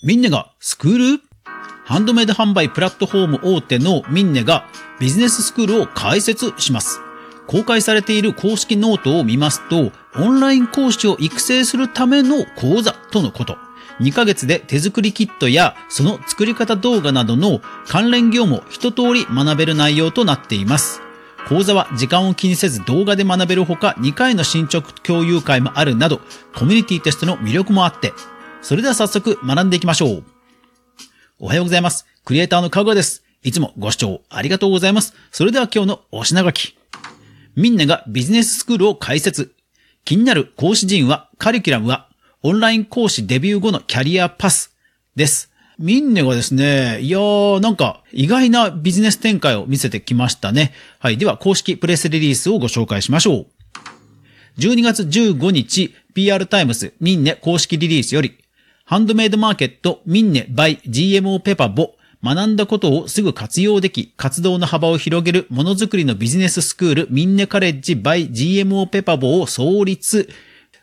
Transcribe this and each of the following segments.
ミンネがスクール？ハンドメイド販売プラットフォーム大手のミンネがビジネススクールを開設します。公開されている公式ノートを見ますと、オンライン講師を育成するための講座とのこと。2ヶ月で手作りキットやその作り方動画などの関連業務を一通り学べる内容となっています。講座は時間を気にせず動画で学べるほか2回の進捗共有会もあるなどコミュニティとしての魅力もあって、それでは早速学んでいきましょう。おはようございます。クリエイターのかぐわです。いつもご視聴ありがとうございます。それでは今日のお品書き。みんながビジネススクールを開設。気になる講師陣は、カリキュラムは、オンライン講師デビュー後のキャリアパスです。ミンネがですね、いやー、なんか意外なビジネス展開を見せてきましたね。はい。では、公式プレスリリースをご紹介しましょう。12月15日、PR タイムズミンネ公式リリースより、ハンドメイドマーケットミンネ by GMO ペパボ学んだことをすぐ活用でき、活動の幅を広げるものづくりのビジネススクールミンネカレッジ by GMO ペパボを創立。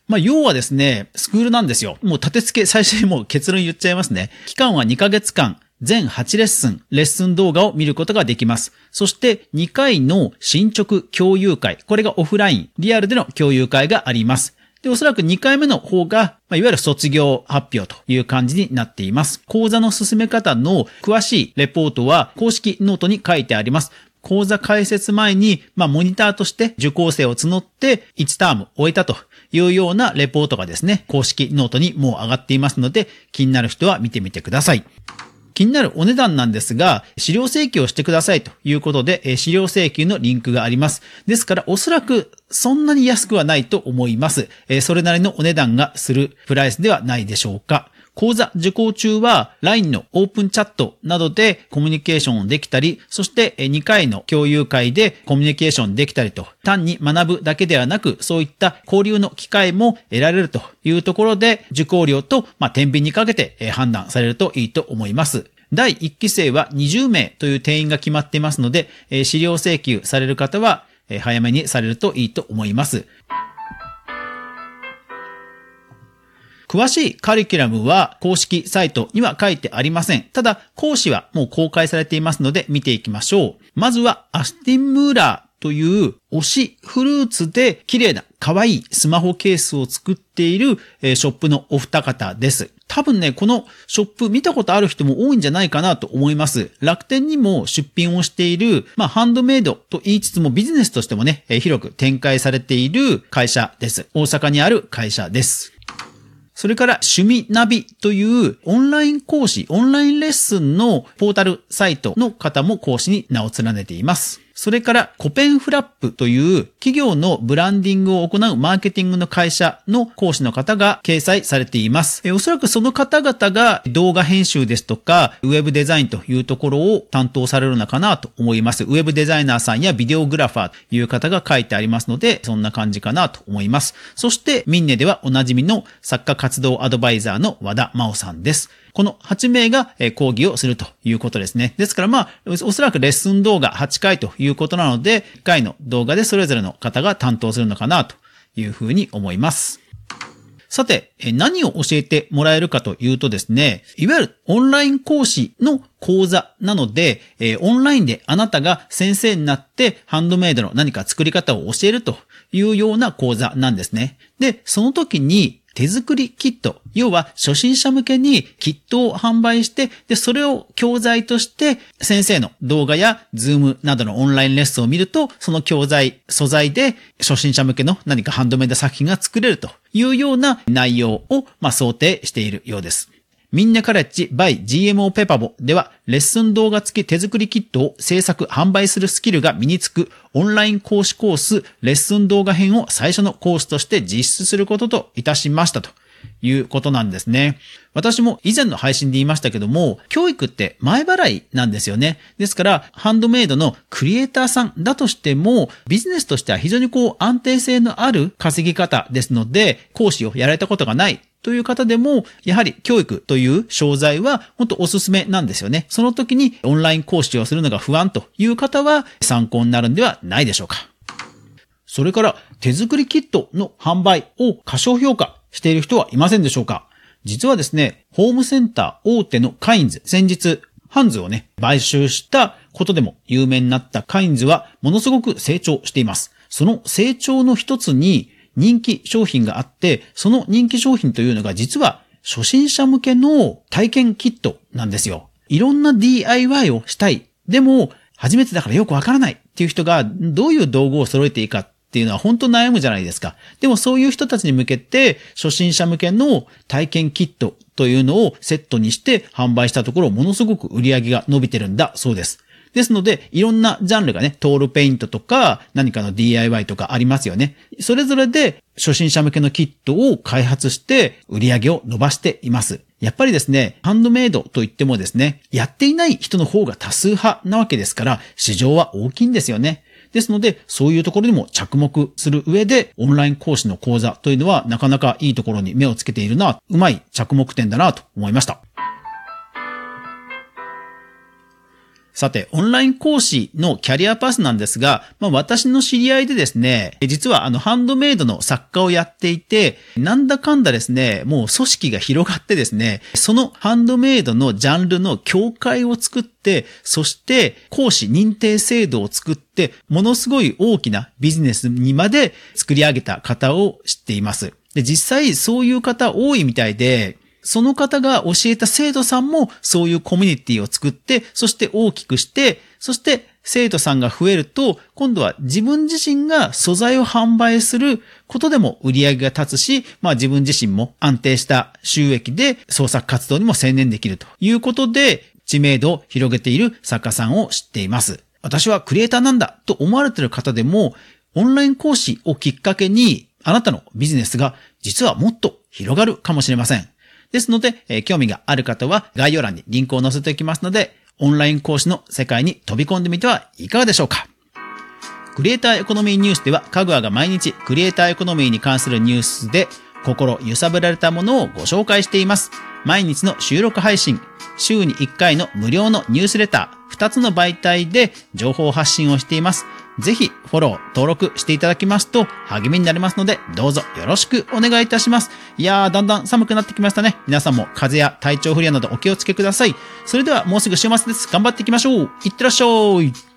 まあ、要はですね、スクールなんですよ。もう立て付け、最初にもう結論言っちゃいますね。期間は2ヶ月間、全8レッスン、レッスン動画を見ることができます。そして2回の進捗共有会、これがオフライン、リアルでの共有会があります。で、おそらく2回目の方が、まあ、いわゆる卒業発表という感じになっています。講座の進め方の詳しいレポートは公式ノートに書いてあります。講座開設前に、まあ、モニターとして受講生を募って1ターム終えたというようなレポートがですね、公式ノートにもう上がっていますので、気になる人は見てみてください。気になるお値段なんですが、資料請求をしてくださいということで、資料請求のリンクがあります。ですから、おそらくそんなに安くはないと思います。それなりのお値段がするプライスではないでしょうか。講座受講中は LINE のオープンチャットなどでコミュニケーションできたり、そして2回の共有会でコミュニケーションできたりと、単に学ぶだけではなく、そういった交流の機会も得られるというところで、受講料と、まあ、天秤にかけて判断されるといいと思います。第1期生は20名という定員が決まっていますので、資料請求される方は、早めにされるといいと思います。詳しいカリキュラムは公式サイトには書いてありません。ただ、講師はもう公開されていますので見ていきましょう。まずは、アスティン・ムーラーという推しフルーツで綺麗な可愛いスマホケースを作っているショップのお二方です。多分ね、このショップ見たことある人も多いんじゃないかなと思います。楽天にも出品をしている、まあ、ハンドメイドと言いつつもビジネスとしてもね、広く展開されている会社です。大阪にある会社です。それから趣味ナビというオンライン講師、オンラインレッスンのポータルサイトの方も講師に名を連ねています。それからコペンフラップという企業のブランディングを行うマーケティングの会社の講師の方が掲載されています。おそらくその方々が動画編集ですとか、ウェブデザインというところを担当されるのかなと思います。ウェブデザイナーさんやビデオグラファーという方が書いてありますので、そんな感じかなと思います。そして、ミンネではおなじみの作家活動アドバイザーの和田真央さんです。この8名が講義をするということですね。ですからまあ、おそらくレッスン動画8回ということなので、1回の動画でそれぞれの方が担当するのかなというふうに思います。さて、何を教えてもらえるかというとですね、いわゆるオンライン講師の講座なので、オンラインであなたが先生になってハンドメイドの何か作り方を教えるというような講座なんですね。で、その時に手作りキット、要は初心者向けにキットを販売して、で、それを教材として先生の動画やズームなどのオンラインレッスンを見ると、その教材、素材で初心者向けの何かハンドメイド作品が作れるというような内容を、ま、想定しているようです。みんなカレッジ by GMO ペパボでは、レッスン動画付き手作りキットを制作、販売するスキルが身につくオンライン講師コース、レッスン動画編を最初のコースとして実施することといたしましたと。いうことなんですね。私も以前の配信で言いましたけども、教育って前払いなんですよね。ですから、ハンドメイドのクリエイターさんだとしても、ビジネスとしては非常にこう安定性のある稼ぎ方ですので、講師をやられたことがないという方でも、やはり教育という商材は本当おすすめなんですよね。その時にオンライン講師をするのが不安という方は参考になるんではないでしょうか。それから手作りキットの販売を過小評価している人はいませんでしょうか実はですね、ホームセンター大手のカインズ、先日、ハンズをね、買収したことでも有名になったカインズはものすごく成長しています。その成長の一つに人気商品があって、その人気商品というのが実は初心者向けの体験キットなんですよ。いろんな DIY をしたい。でも、初めてだからよくわからないっていう人がどういう道具を揃えていいかっていうのは本当悩むじゃないですか。でもそういう人たちに向けて初心者向けの体験キットというのをセットにして販売したところものすごく売り上げが伸びてるんだそうです。ですので、いろんなジャンルがね、トールペイントとか、何かの DIY とかありますよね。それぞれで初心者向けのキットを開発して売り上げを伸ばしています。やっぱりですね、ハンドメイドといってもですね、やっていない人の方が多数派なわけですから、市場は大きいんですよね。ですので、そういうところにも着目する上で、オンライン講師の講座というのはなかなかいいところに目をつけているな、うまい着目点だなと思いました。さて、オンライン講師のキャリアパスなんですが、まあ私の知り合いでですね、実はあのハンドメイドの作家をやっていて、なんだかんだですね、もう組織が広がってですね、そのハンドメイドのジャンルの協会を作って、そして講師認定制度を作って、ものすごい大きなビジネスにまで作り上げた方を知っています。で、実際そういう方多いみたいで、その方が教えた生徒さんもそういうコミュニティを作って、そして大きくして、そして生徒さんが増えると、今度は自分自身が素材を販売することでも売り上げが立つし、まあ自分自身も安定した収益で創作活動にも専念できるということで、知名度を広げている作家さんを知っています。私はクリエイターなんだと思われている方でも、オンライン講師をきっかけに、あなたのビジネスが実はもっと広がるかもしれません。ですので、えー、興味がある方は概要欄にリンクを載せておきますので、オンライン講師の世界に飛び込んでみてはいかがでしょうかクリエイターエコノミーニュースでは、かぐわが毎日クリエイターエコノミーに関するニュースで心揺さぶられたものをご紹介しています。毎日の収録配信、週に1回の無料のニュースレター、2つの媒体で情報発信をしています。ぜひフォロー、登録していただきますと励みになりますので、どうぞよろしくお願いいたします。いやー、だんだん寒くなってきましたね。皆さんも風邪や体調不良などお気をつけください。それではもうすぐ週末です。頑張っていきましょう。いってらっしゃい。